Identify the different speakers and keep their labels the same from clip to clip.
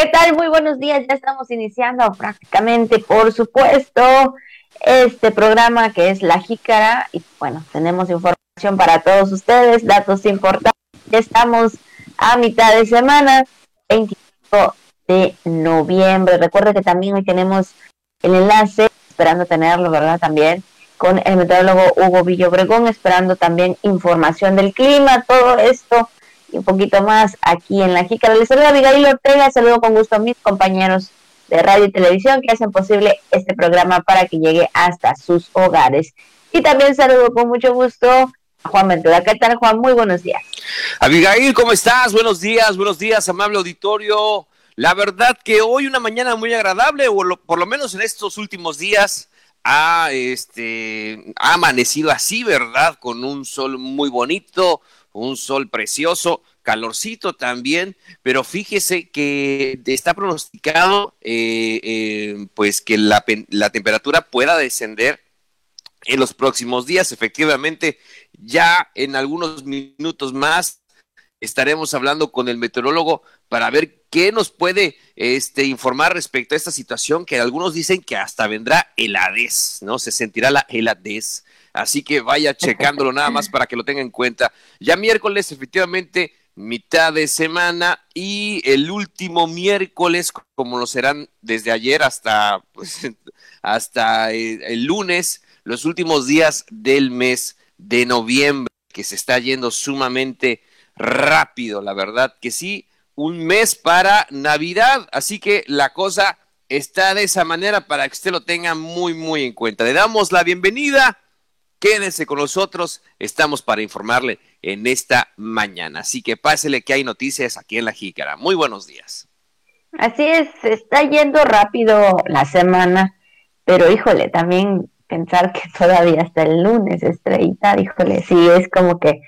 Speaker 1: ¿Qué tal? Muy buenos días. Ya estamos iniciando prácticamente, por supuesto, este programa que es La Jícara. Y bueno, tenemos información para todos ustedes, datos importantes. Ya estamos a mitad de semana, 25 de noviembre. Recuerde que también hoy tenemos el enlace, esperando tenerlo, ¿verdad? También con el meteorólogo Hugo Villobregón, esperando también información del clima, todo esto y un poquito más aquí en La Jícara. Les saludo a Abigail Ortega, saludo con gusto a mis compañeros de radio y televisión que hacen posible este programa para que llegue hasta sus hogares. Y también saludo con mucho gusto a Juan Ventura. ¿Qué tal, Juan? Muy buenos días.
Speaker 2: Abigail, ¿cómo estás? Buenos días, buenos días, amable auditorio. La verdad que hoy una mañana muy agradable, o por lo menos en estos últimos días, ha, este, ha amanecido así, ¿verdad? Con un sol muy bonito, un sol precioso, calorcito también, pero fíjese que está pronosticado eh, eh, pues que la, la temperatura pueda descender en los próximos días. Efectivamente, ya en algunos minutos más estaremos hablando con el meteorólogo para ver qué nos puede este, informar respecto a esta situación que algunos dicen que hasta vendrá heladez, ¿no? Se sentirá la heladez. Así que vaya checándolo nada más para que lo tenga en cuenta. Ya miércoles, efectivamente, mitad de semana y el último miércoles, como lo serán desde ayer hasta, pues, hasta el, el lunes, los últimos días del mes de noviembre, que se está yendo sumamente rápido, la verdad que sí, un mes para Navidad, así que la cosa está de esa manera para que usted lo tenga muy, muy en cuenta. Le damos la bienvenida Quédese con nosotros, estamos para informarle en esta mañana. Así que pásele que hay noticias aquí en La Jícara. Muy buenos días.
Speaker 1: Así es, está yendo rápido la semana, pero híjole, también pensar que todavía hasta el lunes estrellita, híjole, sí, es como que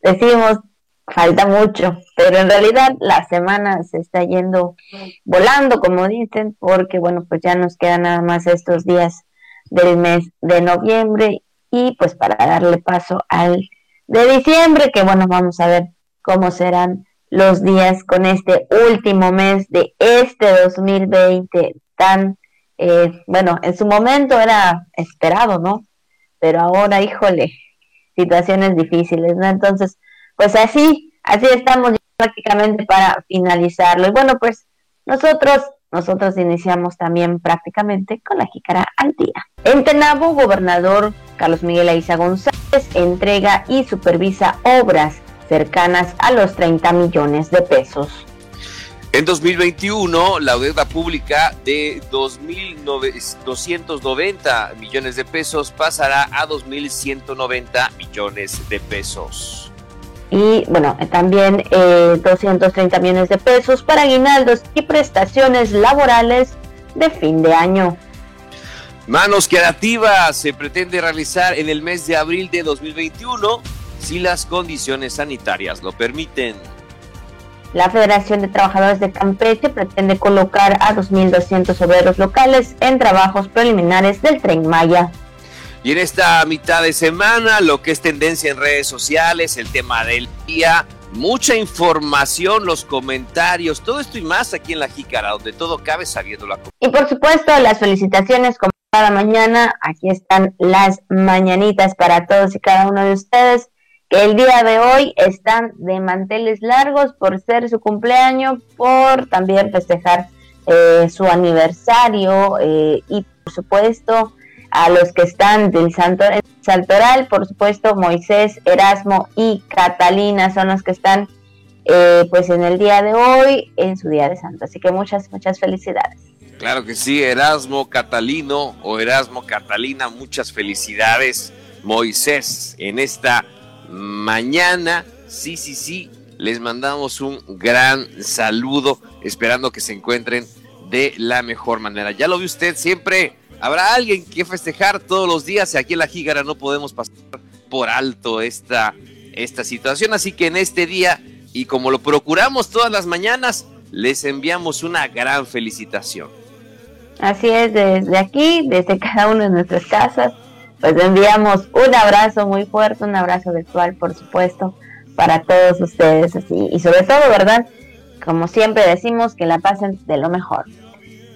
Speaker 1: decimos, falta mucho, pero en realidad la semana se está yendo volando, como dicen, porque bueno, pues ya nos quedan nada más estos días del mes de noviembre y pues para darle paso al de diciembre, que bueno, vamos a ver cómo serán los días con este último mes de este 2020 tan, eh, bueno, en su momento era esperado, ¿no? Pero ahora, híjole, situaciones difíciles, ¿no? Entonces, pues así, así estamos prácticamente para finalizarlo. Y bueno, pues nosotros nosotros iniciamos también prácticamente con la jícara al día. En Tenabo, gobernador Carlos Miguel Aiza González entrega y supervisa obras cercanas a los 30 millones de pesos.
Speaker 2: En 2021, la deuda pública de 2.290 millones de pesos pasará a 2.190 millones de pesos
Speaker 1: y bueno, también eh, 230 millones de pesos para aguinaldos y prestaciones laborales de fin de año.
Speaker 2: Manos creativas se pretende realizar en el mes de abril de 2021 si las condiciones sanitarias lo permiten.
Speaker 1: La Federación de Trabajadores de Campeche pretende colocar a 2.200 obreros locales en trabajos preliminares del tren Maya.
Speaker 2: Y en esta mitad de semana, lo que es tendencia en redes sociales, el tema del día, mucha información, los comentarios, todo esto y más aquí en La Jícara, donde todo cabe sabiendo la
Speaker 1: Y por supuesto, las felicitaciones como cada mañana, aquí están las mañanitas para todos y cada uno de ustedes, que el día de hoy están de manteles largos por ser su cumpleaños, por también festejar eh, su aniversario eh, y por supuesto a los que están del Saltoral, por supuesto, Moisés, Erasmo y Catalina son los que están eh, pues en el día de hoy, en su día de santo. Así que muchas, muchas felicidades.
Speaker 2: Claro que sí, Erasmo Catalino o Erasmo Catalina, muchas felicidades. Moisés, en esta mañana, sí, sí, sí, les mandamos un gran saludo, esperando que se encuentren de la mejor manera. Ya lo vi usted siempre Habrá alguien que festejar todos los días y aquí en la Jígara no podemos pasar por alto esta, esta situación. Así que en este día, y como lo procuramos todas las mañanas, les enviamos una gran felicitación.
Speaker 1: Así es, desde aquí, desde cada una de nuestras casas, pues enviamos un abrazo muy fuerte, un abrazo virtual, por supuesto, para todos ustedes. Así, y sobre todo, ¿verdad? como siempre decimos, que la pasen de lo mejor.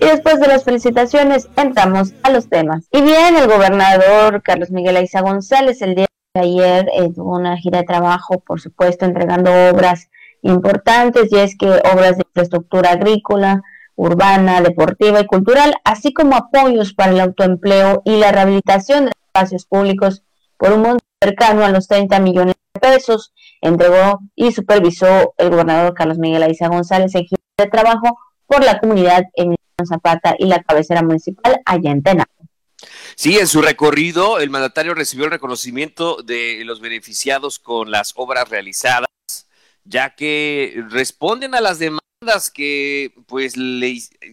Speaker 1: Y después de las felicitaciones, entramos a los temas. Y bien, el gobernador Carlos Miguel Aiza González el día de ayer eh, tuvo una gira de trabajo, por supuesto, entregando obras importantes, y es que obras de infraestructura agrícola, urbana, deportiva y cultural, así como apoyos para el autoempleo y la rehabilitación de espacios públicos por un monto cercano a los 30 millones de pesos, entregó y supervisó el gobernador Carlos Miguel Aiza González en gira de trabajo por la comunidad en Zapata y la cabecera municipal allá en.
Speaker 2: Sí, en su recorrido, el mandatario recibió el reconocimiento de los beneficiados con las obras realizadas, ya que responden a las demandas que, pues,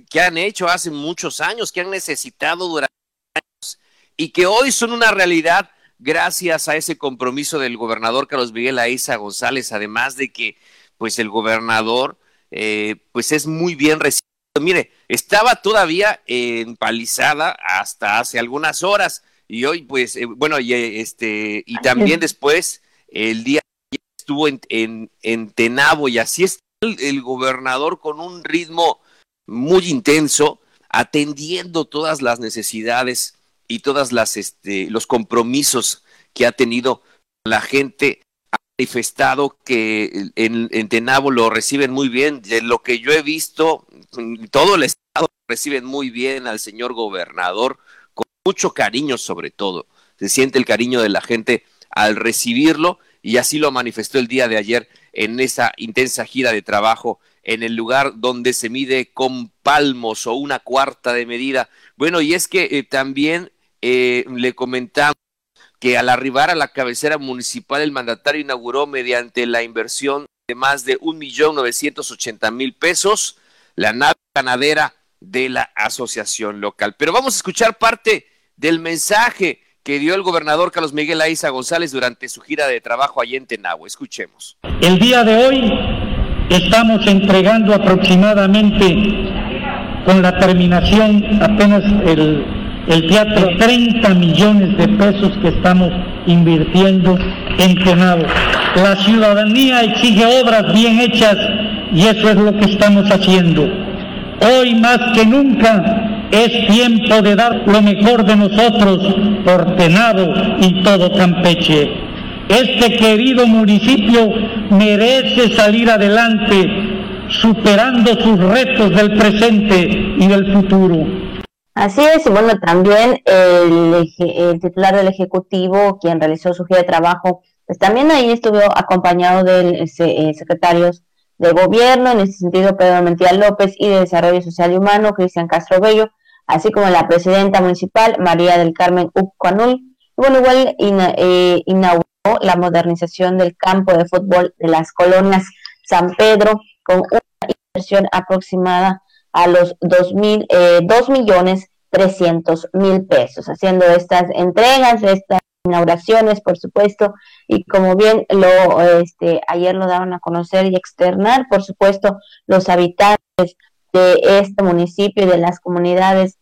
Speaker 2: que han hecho hace muchos años, que han necesitado durante años y que hoy son una realidad gracias a ese compromiso del gobernador Carlos Miguel Aiza González, además de que, pues, el gobernador, eh, pues, es muy bien recibido mire, estaba todavía empalizada hasta hace algunas horas y hoy pues eh, bueno y eh, este y también después el día estuvo en, en, Tenabo y así está el, gobernador con un ritmo muy intenso atendiendo todas las necesidades y todas las este los compromisos que ha tenido la gente manifestado que en, en, Tenabo lo reciben muy bien. De lo que yo he visto, todo el estado reciben muy bien al señor gobernador, con mucho cariño sobre todo. Se siente el cariño de la gente al recibirlo y así lo manifestó el día de ayer en esa intensa gira de trabajo en el lugar donde se mide con palmos o una cuarta de medida. Bueno, y es que eh, también eh, le comentamos que al arribar a la cabecera municipal el mandatario inauguró mediante la inversión de más de un millón ochenta mil pesos la nave ganadera de la asociación local. Pero vamos a escuchar parte del mensaje que dio el gobernador Carlos Miguel Aiza González durante su gira de trabajo allí en Tenagua. Escuchemos.
Speaker 3: El día de hoy estamos entregando aproximadamente con la terminación apenas el el teatro 30 millones de pesos que estamos invirtiendo en Tenabo. La ciudadanía exige obras bien hechas y eso es lo que estamos haciendo. Hoy más que nunca es tiempo de dar lo mejor de nosotros por Tenabo y todo Campeche. Este querido municipio merece salir adelante superando sus retos del presente y del futuro.
Speaker 1: Así es, y bueno, también el, titular del Ejecutivo, quien realizó su gira de trabajo, pues también ahí estuvo acompañado de eh, secretarios de gobierno, en ese sentido Pedro Mentía López, y de Desarrollo Social y Humano, Cristian Castro Bello, así como la presidenta municipal, María del Carmen Upcuanul. Y bueno, igual eh, inauguró la modernización del campo de fútbol de las colonias San Pedro, con una inversión aproximada a los dos, mil, eh, dos millones trescientos mil pesos, haciendo estas entregas, estas inauguraciones, por supuesto, y como bien lo este, ayer lo daban a conocer y externar, por supuesto, los habitantes de este municipio y de las comunidades,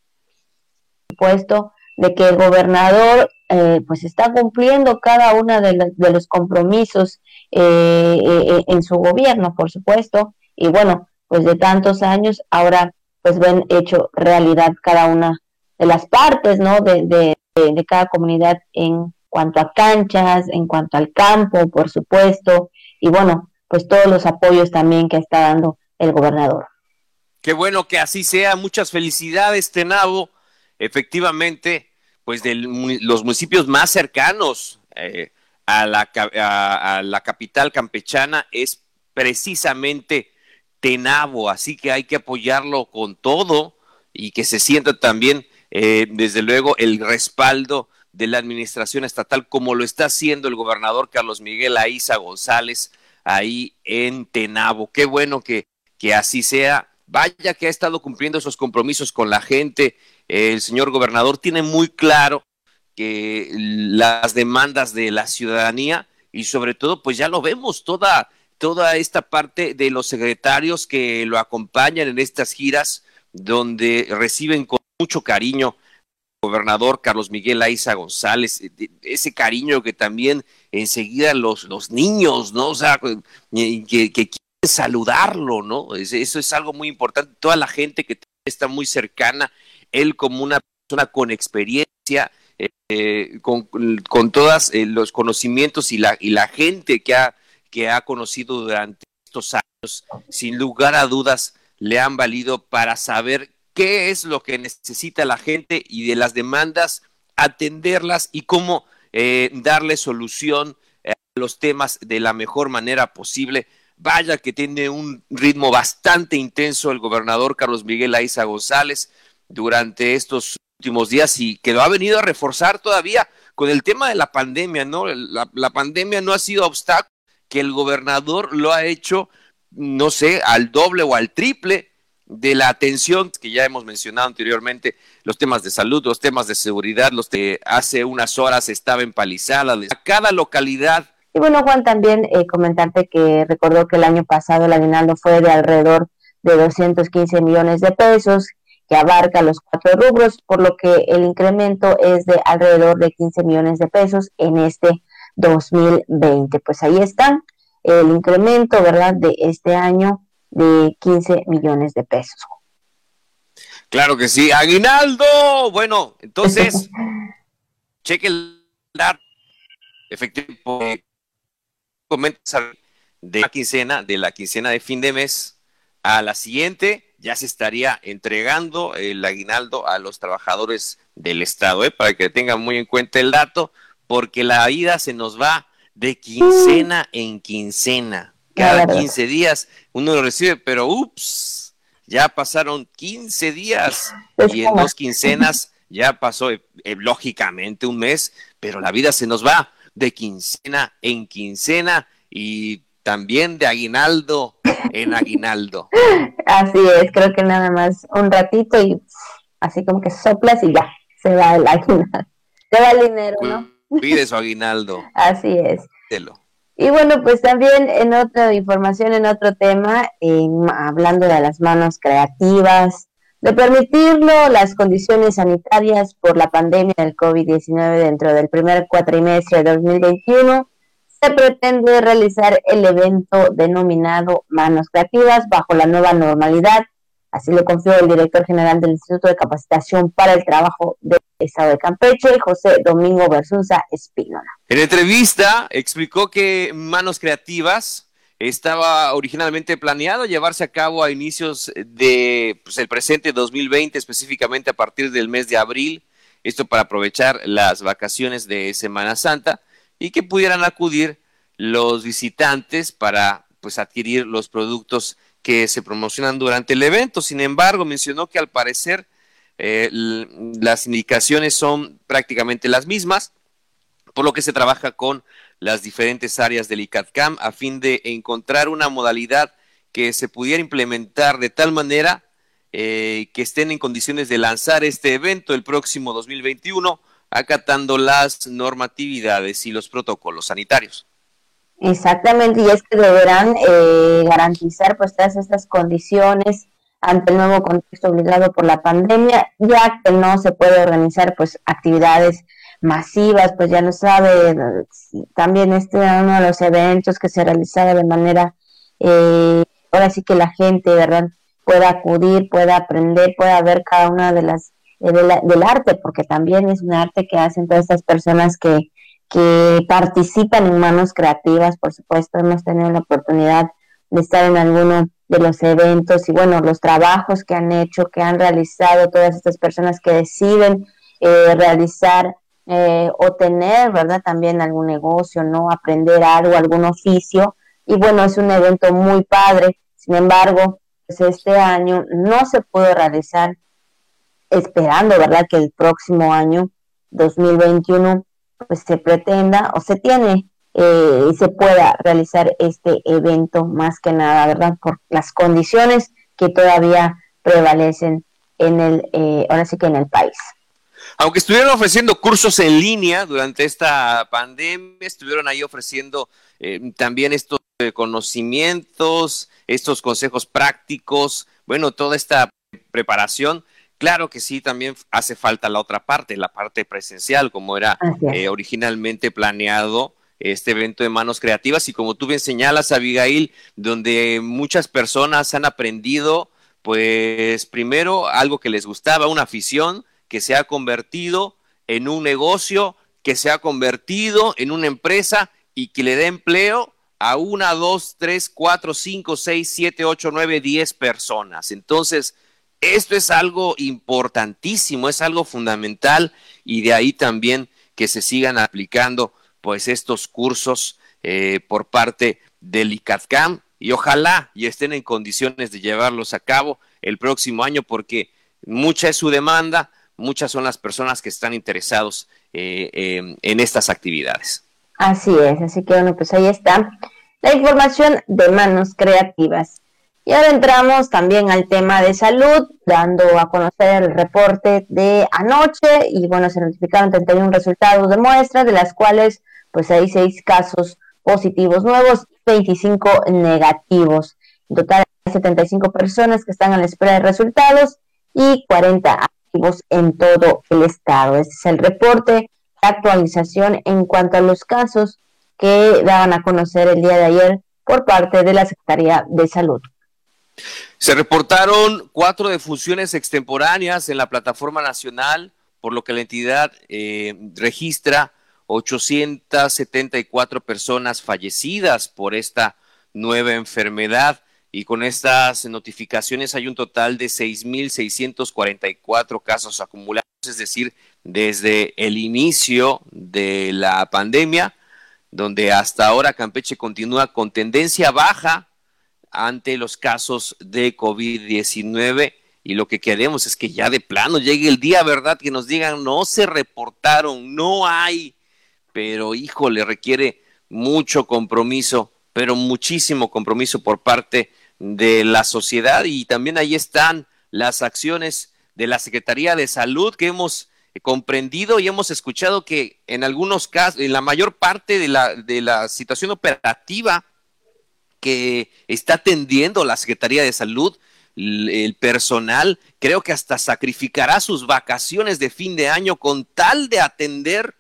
Speaker 1: por supuesto, de que el gobernador eh, pues está cumpliendo cada uno de, los compromisos eh, eh, en su gobierno, por supuesto, y bueno, pues de tantos años, ahora pues ven hecho realidad cada una de las partes, ¿no? De, de, de cada comunidad en cuanto a canchas, en cuanto al campo, por supuesto, y bueno, pues todos los apoyos también que está dando el gobernador.
Speaker 2: Qué bueno que así sea, muchas felicidades, Tenabo. Efectivamente, pues de los municipios más cercanos eh, a, la, a la capital campechana es precisamente Tenabo, así que hay que apoyarlo con todo y que se sienta también, eh, desde luego, el respaldo de la administración estatal, como lo está haciendo el gobernador Carlos Miguel Aiza González ahí en Tenabo. Qué bueno que, que así sea. Vaya que ha estado cumpliendo esos compromisos con la gente. El señor gobernador tiene muy claro que las demandas de la ciudadanía y sobre todo, pues ya lo vemos, toda toda esta parte de los secretarios que lo acompañan en estas giras, donde reciben con mucho cariño al gobernador Carlos Miguel Aiza González, ese cariño que también enseguida los, los niños, ¿no? O sea, que, que quieren saludarlo, ¿no? Eso es algo muy importante. Toda la gente que está muy cercana, él como una persona con experiencia, eh, con, con todos eh, los conocimientos y la, y la gente que ha, que ha conocido durante estos años, sin lugar a dudas, le han valido para saber qué es lo que necesita la gente y de las demandas, atenderlas y cómo eh, darle solución a los temas de la mejor manera posible. Vaya que tiene un ritmo bastante intenso el gobernador Carlos Miguel Aiza González durante estos últimos días y que lo ha venido a reforzar todavía con el tema de la pandemia, ¿no? La, la pandemia no ha sido obstáculo, que el gobernador lo ha hecho, no sé, al doble o al triple de la atención que ya hemos mencionado anteriormente, los temas de salud, los temas de seguridad, los que hace unas horas estaba empalizada, a cada localidad.
Speaker 1: Y bueno, Juan, también eh, que recordó que el año pasado el aguinaldo fue de alrededor de 215 millones de pesos, que abarca los cuatro rubros, por lo que el incremento es de alrededor de 15 millones de pesos en este 2020. Pues ahí está el incremento, ¿verdad?, de este año de 15 millones de pesos.
Speaker 2: Claro que sí. Aguinaldo. Bueno, entonces, cheque el dato. Efectivamente, de la quincena, de la quincena de fin de mes a la siguiente, ya se estaría entregando el aguinaldo a los trabajadores del Estado, ¿eh? para que tengan muy en cuenta el dato, porque la ida se nos va de quincena en quincena cada 15 días uno lo recibe, pero ups, ya pasaron 15 días y en dos quincenas ya pasó eh, eh, lógicamente un mes, pero la vida se nos va de quincena en quincena y también de aguinaldo en aguinaldo.
Speaker 1: Así es, creo que nada más un ratito y así como que soplas y ya, se va el aguinaldo. Se va el dinero, ¿no?
Speaker 2: Pide su aguinaldo.
Speaker 1: Así es. Y bueno, pues también en otra información, en otro tema, hablando de las manos creativas, de permitirlo las condiciones sanitarias por la pandemia del COVID-19 dentro del primer cuatrimestre de 2021, se pretende realizar el evento denominado Manos Creativas bajo la nueva normalidad Así lo confió el director general del Instituto de Capacitación para el Trabajo del Estado de Campeche, José Domingo Versusa Espínola.
Speaker 2: En entrevista explicó que Manos Creativas estaba originalmente planeado llevarse a cabo a inicios de pues, el presente 2020, específicamente a partir del mes de abril, esto para aprovechar las vacaciones de Semana Santa y que pudieran acudir los visitantes para pues adquirir los productos que se promocionan durante el evento. Sin embargo, mencionó que al parecer eh, las indicaciones son prácticamente las mismas, por lo que se trabaja con las diferentes áreas del ICATCAM a fin de encontrar una modalidad que se pudiera implementar de tal manera eh, que estén en condiciones de lanzar este evento el próximo 2021, acatando las normatividades y los protocolos sanitarios.
Speaker 1: Exactamente, y es que deberán eh, garantizar pues todas estas condiciones ante el nuevo contexto obligado por la pandemia, ya que no se puede organizar pues actividades masivas, pues ya no sabe, también este era uno de los eventos que se realizaba de manera, eh, ahora sí que la gente, ¿verdad?, pueda acudir, pueda aprender, pueda ver cada una de las, eh, del arte, porque también es un arte que hacen todas estas personas que, que participan en manos creativas, por supuesto, hemos tenido la oportunidad de estar en alguno de los eventos y bueno, los trabajos que han hecho, que han realizado todas estas personas que deciden eh, realizar eh, o tener, ¿verdad? También algún negocio, ¿no? Aprender algo, algún oficio. Y bueno, es un evento muy padre. Sin embargo, pues este año no se pudo realizar, esperando, ¿verdad? Que el próximo año, 2021, pues se pretenda o se tiene eh, se pueda realizar este evento más que nada, ¿verdad? Por las condiciones que todavía prevalecen en el, eh, ahora sí que en el país.
Speaker 2: Aunque estuvieron ofreciendo cursos en línea durante esta pandemia, estuvieron ahí ofreciendo eh, también estos conocimientos, estos consejos prácticos, bueno, toda esta preparación Claro que sí, también hace falta la otra parte, la parte presencial, como era eh, originalmente planeado este evento de manos creativas y como tú bien señalas, Abigail, donde muchas personas han aprendido, pues primero algo que les gustaba, una afición que se ha convertido en un negocio, que se ha convertido en una empresa y que le dé empleo a una, dos, tres, cuatro, cinco, seis, siete, ocho, nueve, diez personas. Entonces, esto es algo importantísimo, es algo fundamental y de ahí también que se sigan aplicando pues estos cursos eh, por parte del ICATCAM y ojalá y estén en condiciones de llevarlos a cabo el próximo año porque mucha es su demanda, muchas son las personas que están interesados eh, en estas actividades.
Speaker 1: Así es, así que bueno, pues ahí está la información de manos creativas. Y ahora entramos también al tema de salud, dando a conocer el reporte de anoche y bueno, se notificaron 31 resultados de muestras, de las cuales pues hay seis casos positivos nuevos y 25 negativos. En total hay 75 personas que están a la espera de resultados y 40 activos en todo el estado. Este es el reporte de actualización en cuanto a los casos que daban a conocer el día de ayer por parte de la Secretaría de Salud.
Speaker 2: Se reportaron cuatro defunciones extemporáneas en la plataforma nacional, por lo que la entidad eh, registra 874 personas fallecidas por esta nueva enfermedad. Y con estas notificaciones hay un total de 6.644 casos acumulados, es decir, desde el inicio de la pandemia, donde hasta ahora Campeche continúa con tendencia baja ante los casos de COVID-19 y lo que queremos es que ya de plano llegue el día, ¿verdad? Que nos digan, no se reportaron, no hay pero híjole, requiere mucho compromiso, pero muchísimo compromiso por parte de la sociedad y también ahí están las acciones de la Secretaría de Salud que hemos comprendido y hemos escuchado que en algunos casos, en la mayor parte de la, de la situación operativa que está atendiendo la Secretaría de Salud, el personal creo que hasta sacrificará sus vacaciones de fin de año con tal de atender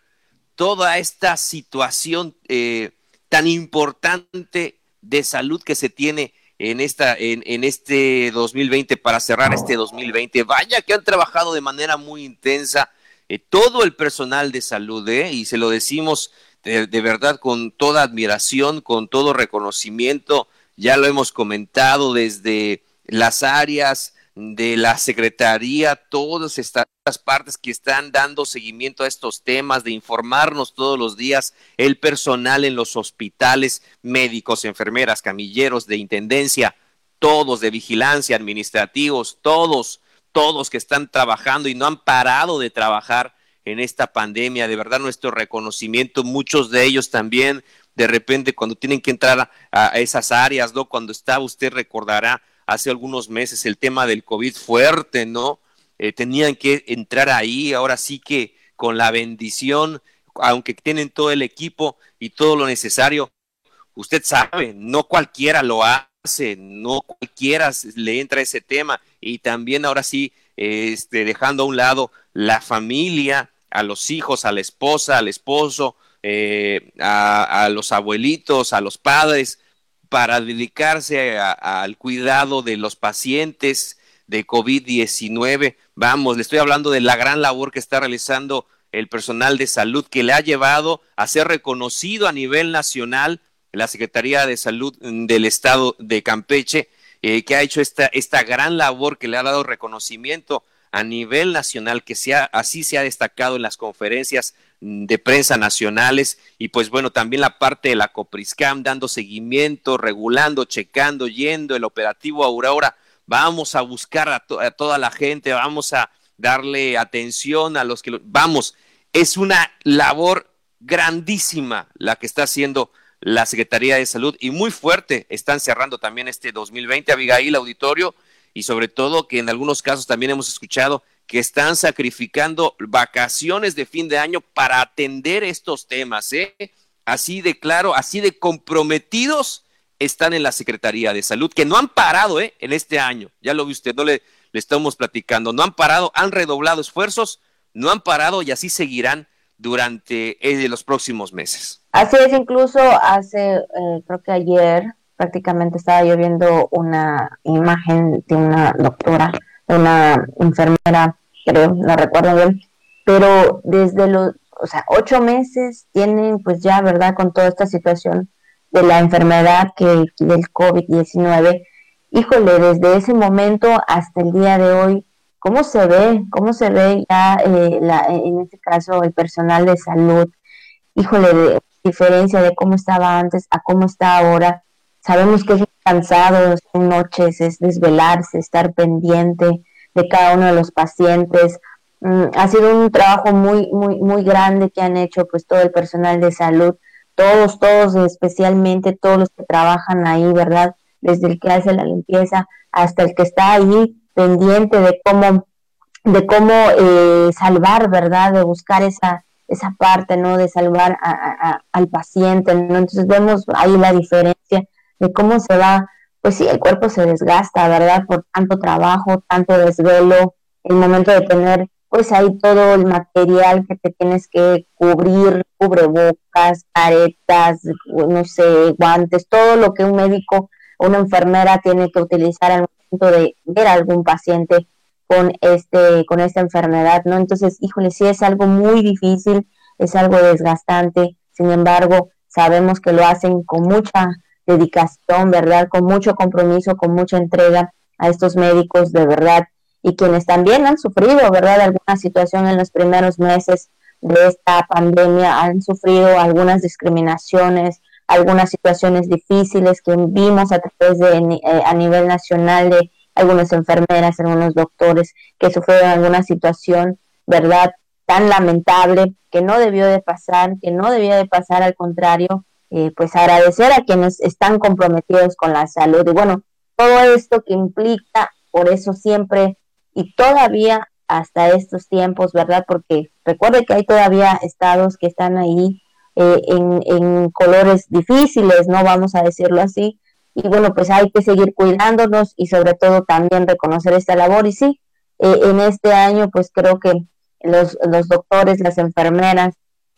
Speaker 2: toda esta situación eh, tan importante de salud que se tiene en esta en, en, este 2020 para cerrar este 2020. Vaya que han trabajado de manera muy intensa eh, todo el personal de salud, ¿eh? y se lo decimos de, verdad con toda admiración, con todo reconocimiento. Ya lo hemos comentado desde las áreas de la Secretaría, todas estas partes que están dando seguimiento a estos temas, de informarnos todos los días, el personal en los hospitales, médicos, enfermeras, camilleros de intendencia, todos de vigilancia, administrativos, todos, todos que están trabajando y no han parado de trabajar en esta pandemia. De verdad, nuestro reconocimiento, muchos de ellos también, de repente, cuando tienen que entrar a, esas áreas, ¿no? Cuando está, usted recordará hace algunos meses el tema del COVID fuerte, ¿no? Eh, tenían que entrar ahí, ahora sí que con la bendición, aunque tienen todo el equipo y todo lo necesario, usted sabe, no cualquiera lo hace, no cualquiera le entra ese tema y también ahora sí, este, dejando a un lado la familia, a los hijos, a la esposa, al esposo, eh, a, los abuelitos, a los padres, para dedicarse al cuidado de los pacientes, de COVID-19. Vamos, le estoy hablando de la gran labor que está realizando el personal de salud que le ha llevado a ser reconocido a nivel nacional la Secretaría de Salud del Estado de Campeche, eh, que ha hecho esta, esta gran labor que le ha dado reconocimiento a nivel nacional, que sea, así se ha destacado en las conferencias de prensa nacionales y pues bueno, también la parte de la Copriscam dando seguimiento, regulando, checando, yendo el operativo Aurora vamos a buscar a, a, toda la gente, vamos a darle atención a los que... Lo, vamos, es una labor grandísima la que está haciendo la Secretaría de Salud y muy fuerte. Están cerrando también este 2020, Abigail Auditorio, y sobre todo que en algunos casos también hemos escuchado que están sacrificando vacaciones de fin de año para atender estos temas, ¿eh? Así de claro, así de comprometidos están en la Secretaría de Salud, que no han parado ¿eh? en este año. Ya lo vi usted, no le, estamos platicando. No han parado, han redoblado esfuerzos, no han parado y así seguirán durante eh, los próximos meses.
Speaker 1: Así es, incluso hace, eh, creo que ayer prácticamente estaba yo viendo una imagen de una doctora, una enfermera, creo, no recuerdo bien, pero desde los, o sea, ocho meses tienen pues ya, ¿verdad? Con toda esta situación de la enfermedad que del COVID-19, híjole, desde ese momento hasta el día de hoy, ¿cómo se ve? ¿Cómo se ve ya, eh, la, en este caso, el personal de salud? Híjole, de diferencia de cómo estaba antes a cómo está ahora. Sabemos que es cansado, noches, es desvelarse, estar pendiente de cada uno de los pacientes. Mm, ha sido un trabajo muy, muy, muy grande que han hecho pues todo el personal de salud, todos, todos, especialmente todos los que trabajan ahí, ¿verdad? Desde el que hace la limpieza hasta el que está ahí pendiente de cómo, de cómo eh, salvar, ¿verdad? De buscar esa, esa parte, ¿no? De salvar al paciente, ¿no? Entonces vemos ahí la diferencia de cómo se va, pues sí, el cuerpo se desgasta, ¿verdad? Por tanto trabajo, tanto desvelo, el momento de tener pues hay todo el material que te tienes que cubrir, cubrebocas, caretas, no sé, guantes, todo lo que un médico o una enfermera tiene que utilizar al momento de ver a algún paciente con este con esta enfermedad, ¿no? Entonces, híjole, sí es algo muy difícil, es algo desgastante. Sin embargo, sabemos que lo hacen con mucha dedicación, ¿verdad? Con mucho compromiso, con mucha entrega a estos médicos de verdad y quienes también han sufrido, ¿verdad?, alguna situación en los primeros meses de esta pandemia, han sufrido algunas discriminaciones, algunas situaciones difíciles que vimos a través de eh, a nivel nacional de algunas enfermeras, algunos doctores que sufrieron alguna situación, ¿verdad?, tan lamentable que no debió de pasar, que no debía de pasar, al contrario, eh, pues agradecer a quienes están comprometidos con la salud. Y bueno, todo esto que implica, por eso siempre y todavía hasta estos tiempos, ¿verdad? Porque recuerde que hay todavía estados que están ahí eh, en, colores difíciles, ¿no? Vamos a decirlo así. Y bueno, pues hay que seguir cuidándonos y sobre todo también reconocer esta labor. Y sí, eh, en este año pues creo que los, los doctores, las enfermeras,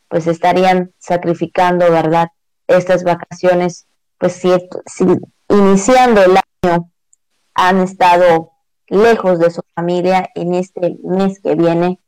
Speaker 1: pues estarían sacrificando, ¿verdad? Estas vacaciones, pues si, si iniciando el año han estado lejos de su familia en este mes que viene,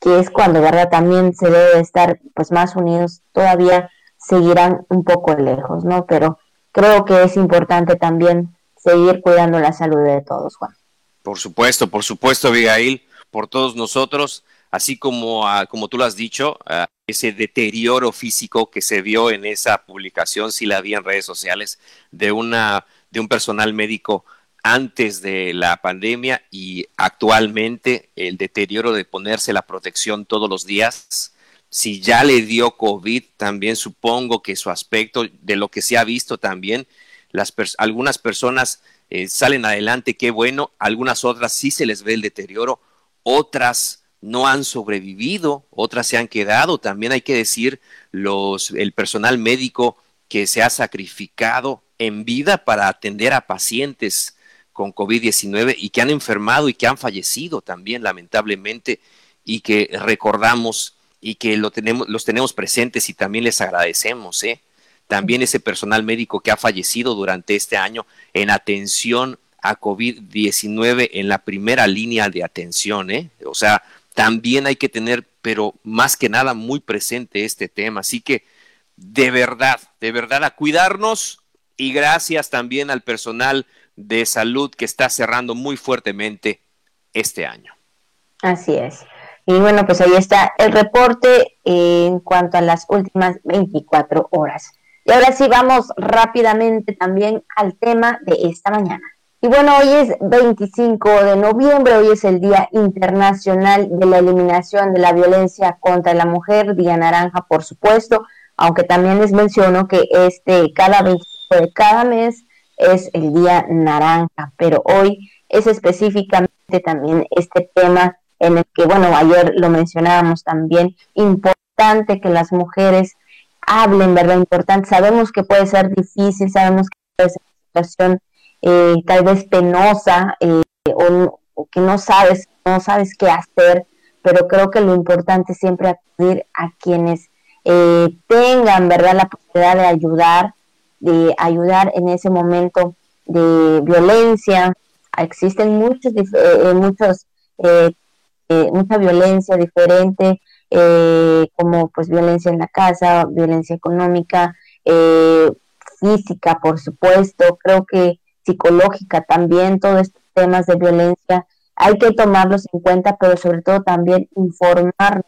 Speaker 1: que es cuando, ¿verdad? También se debe estar pues más unidos, todavía seguirán un poco lejos, ¿no? Pero creo que es importante también seguir cuidando la salud de todos, Juan.
Speaker 2: Por supuesto, por supuesto, Abigail, por todos nosotros, así como, ah, como tú lo has dicho, ah, ese deterioro físico que se vio en esa publicación, si la vi en redes sociales, de, una, de un personal médico antes de la pandemia y actualmente el deterioro de ponerse la protección todos los días. Si ya le dio COVID, también supongo que su aspecto, de lo que se ha visto también, las algunas personas eh, salen adelante, qué bueno, algunas otras sí se les ve el deterioro, otras no han sobrevivido, otras se han quedado. También hay que decir los, el personal médico que se ha sacrificado en vida para atender a pacientes con COVID-19 y que han enfermado y que han fallecido también lamentablemente y que recordamos y que lo tenemos, los tenemos presentes y también les agradecemos. ¿eh? También ese personal médico que ha fallecido durante este año en atención a COVID-19 en la primera línea de atención. ¿eh? O sea, también hay que tener, pero más que nada, muy presente este tema. Así que, de verdad, de verdad, a cuidarnos y gracias también al personal de salud que está cerrando muy fuertemente este año.
Speaker 1: Así es. Y bueno, pues ahí está el reporte en cuanto a las últimas 24 horas. Y ahora sí vamos rápidamente también al tema de esta mañana. Y bueno, hoy es 25 de noviembre, hoy es el Día Internacional de la Eliminación de la Violencia contra la Mujer, Día Naranja, por supuesto, aunque también les menciono que este cada 25 de cada mes es el día naranja, pero hoy es específicamente también este tema en el que, bueno, ayer lo mencionábamos también, importante que las mujeres hablen, ¿verdad? Importante, sabemos que puede ser difícil, sabemos que puede ser una situación eh, tal vez penosa eh, o, que no sabes, no sabes qué hacer, pero creo que lo importante es siempre acudir a quienes eh, tengan, ¿verdad?, la posibilidad de ayudar, de ayudar en ese momento de violencia. Existen muchos, eh, muchos eh, mucha violencia diferente, como pues violencia en la casa, violencia económica, física, por supuesto, creo que psicológica también, todos estos temas de violencia hay que tomarlos en cuenta, pero sobre todo también informarnos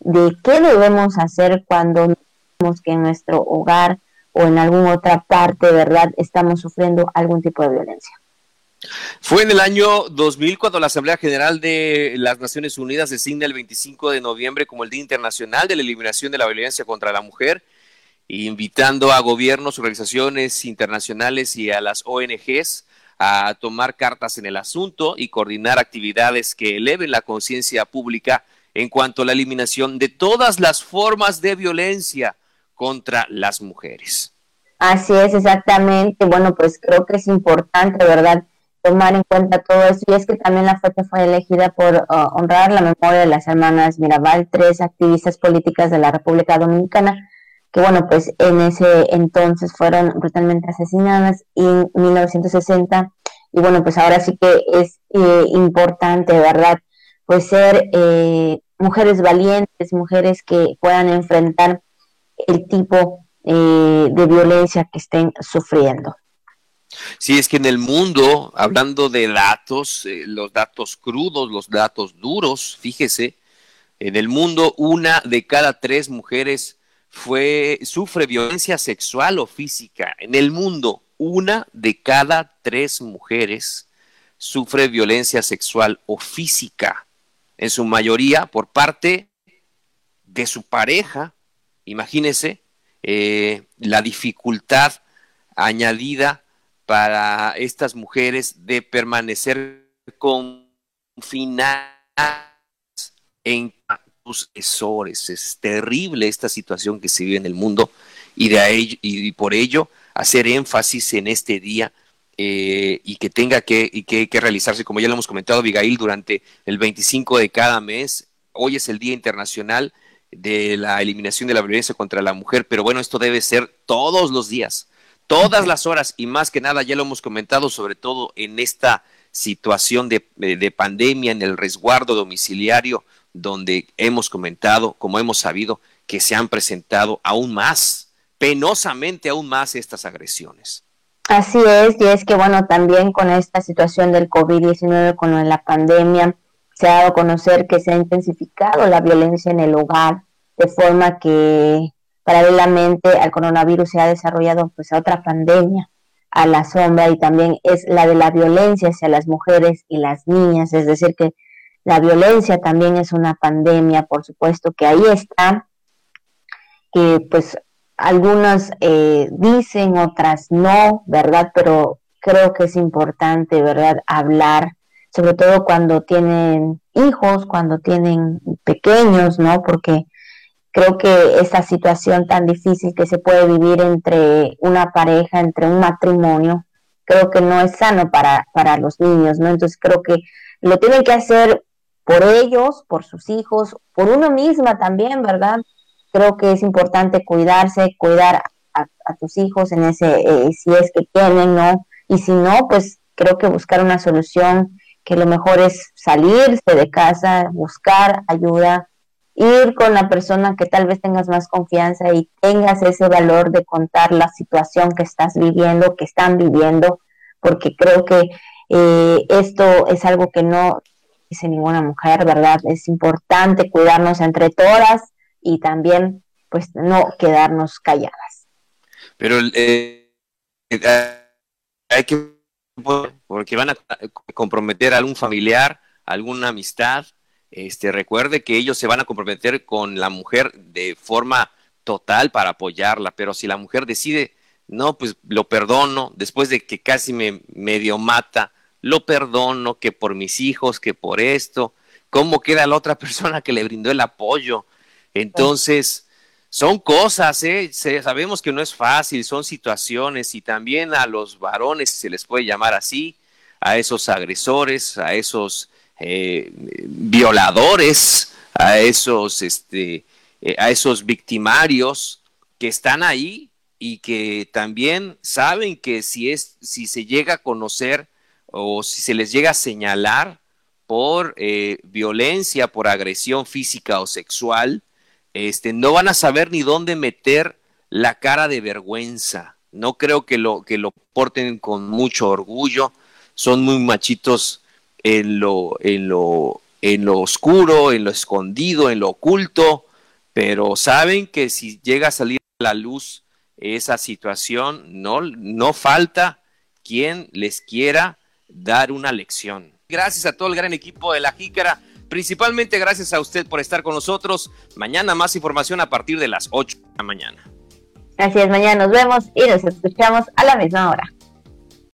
Speaker 1: de qué debemos hacer cuando vemos que en nuestro hogar o en alguna otra parte, ¿verdad?, estamos sufriendo algún tipo de violencia.
Speaker 2: Fue en el año 2000 cuando la Asamblea General de las Naciones Unidas designa el 25 de noviembre como el Día Internacional de la Eliminación de la Violencia contra la Mujer, invitando a gobiernos, organizaciones internacionales y a las ONGs a tomar cartas en el asunto y coordinar actividades que eleven la conciencia pública en cuanto a la eliminación de todas las formas de violencia contra las mujeres.
Speaker 1: Así es, exactamente. Bueno, pues creo que es importante, ¿verdad? Tomar en cuenta todo eso. Y es que también la fecha fue elegida por uh, honrar la memoria de las hermanas Mirabal, tres activistas políticas de la República Dominicana, que bueno, pues en ese entonces fueron brutalmente asesinadas y en 1960 y bueno, pues ahora sí que es eh, importante, ¿verdad? Pues ser eh, mujeres valientes, mujeres que puedan enfrentar el tipo eh, de violencia que estén sufriendo.
Speaker 2: Sí, es que en el mundo, hablando de datos, los datos crudos, los datos duros, fíjese, en el mundo una de cada tres mujeres fue, sufre violencia sexual o física. En el mundo, una de cada tres mujeres sufre violencia sexual o física, en su mayoría por parte de su pareja. Imagínese eh, la dificultad añadida para estas mujeres de permanecer confinadas en es terrible esta situación que se vive en el mundo y, de y por ello hacer énfasis en este día eh, y que tenga que, y que, que, realizarse, como ya lo hemos comentado, Abigail, durante el 25 de cada mes. Hoy es el Día Internacional de la Eliminación de la Violencia contra la Mujer, pero bueno, esto debe ser todos los días, todas las horas y más que nada, ya lo hemos comentado, sobre todo en esta situación de, de pandemia, en el resguardo domiciliario, donde hemos comentado, como hemos sabido, que se han presentado aún más, penosamente aún más estas agresiones.
Speaker 1: Así es, y es que bueno, también con esta situación del COVID-19, con la pandemia, se ha dado a conocer que se ha intensificado la violencia en el hogar, de forma que paralelamente al coronavirus se ha desarrollado pues otra pandemia a la sombra y también es la de la violencia hacia las mujeres y las niñas, es decir, que la violencia también es una pandemia, por supuesto que ahí está, que pues algunas eh, dicen, otras no, ¿verdad? Pero creo que es importante, ¿verdad? Hablar, sobre todo cuando tienen hijos, cuando tienen pequeños, ¿no? Porque creo que esta situación tan difícil que se puede vivir entre una pareja, entre un matrimonio, creo que no es sano para, para los niños, ¿no? Entonces creo que lo tienen que hacer por ellos, por sus hijos, por uno misma también, ¿verdad? Creo que es importante cuidarse, cuidar a, tus hijos en ese, eh, si es que tienen, ¿no? Y si no, pues creo que buscar una solución, que lo mejor es salirse de casa, buscar ayuda, ir con la persona que tal vez tengas más confianza y tengas ese valor de contar la situación que estás viviendo, que están viviendo, porque creo que eh, esto es algo que no, dice ninguna mujer, ¿verdad? Es importante cuidarnos entre todas y también pues no quedarnos calladas.
Speaker 2: Pero eh, eh, hay que, porque van a comprometer a algún familiar, alguna amistad, este, recuerde que ellos se van a comprometer con la mujer de forma total para apoyarla, pero si la mujer decide, no, pues lo perdono, después de que casi me medio mata, lo perdono, que por mis hijos, que por esto, cómo queda la otra persona que le brindó el apoyo. Entonces, son cosas, ¿eh? sabemos que no es fácil, son situaciones y también a los varones, se les puede llamar así, a esos agresores, a esos eh, violadores, a esos, este, eh, a esos victimarios que están ahí y que también saben que si es, si se llega a conocer o si se les llega a señalar por eh, violencia, por agresión física o sexual, este, no van a saber ni dónde meter la cara de vergüenza. No creo que lo, que lo porten con mucho orgullo. Son muy machitos en lo, en lo, en lo oscuro, en lo escondido, en lo oculto, pero saben que si llega a salir a la luz esa situación, no, no falta quien les quiera dar una lección. Gracias a todo el gran equipo de la Jícara, principalmente gracias a usted por estar con nosotros. Mañana más información a partir de las 8 de la mañana.
Speaker 1: Así es, mañana nos vemos y nos escuchamos a la misma hora.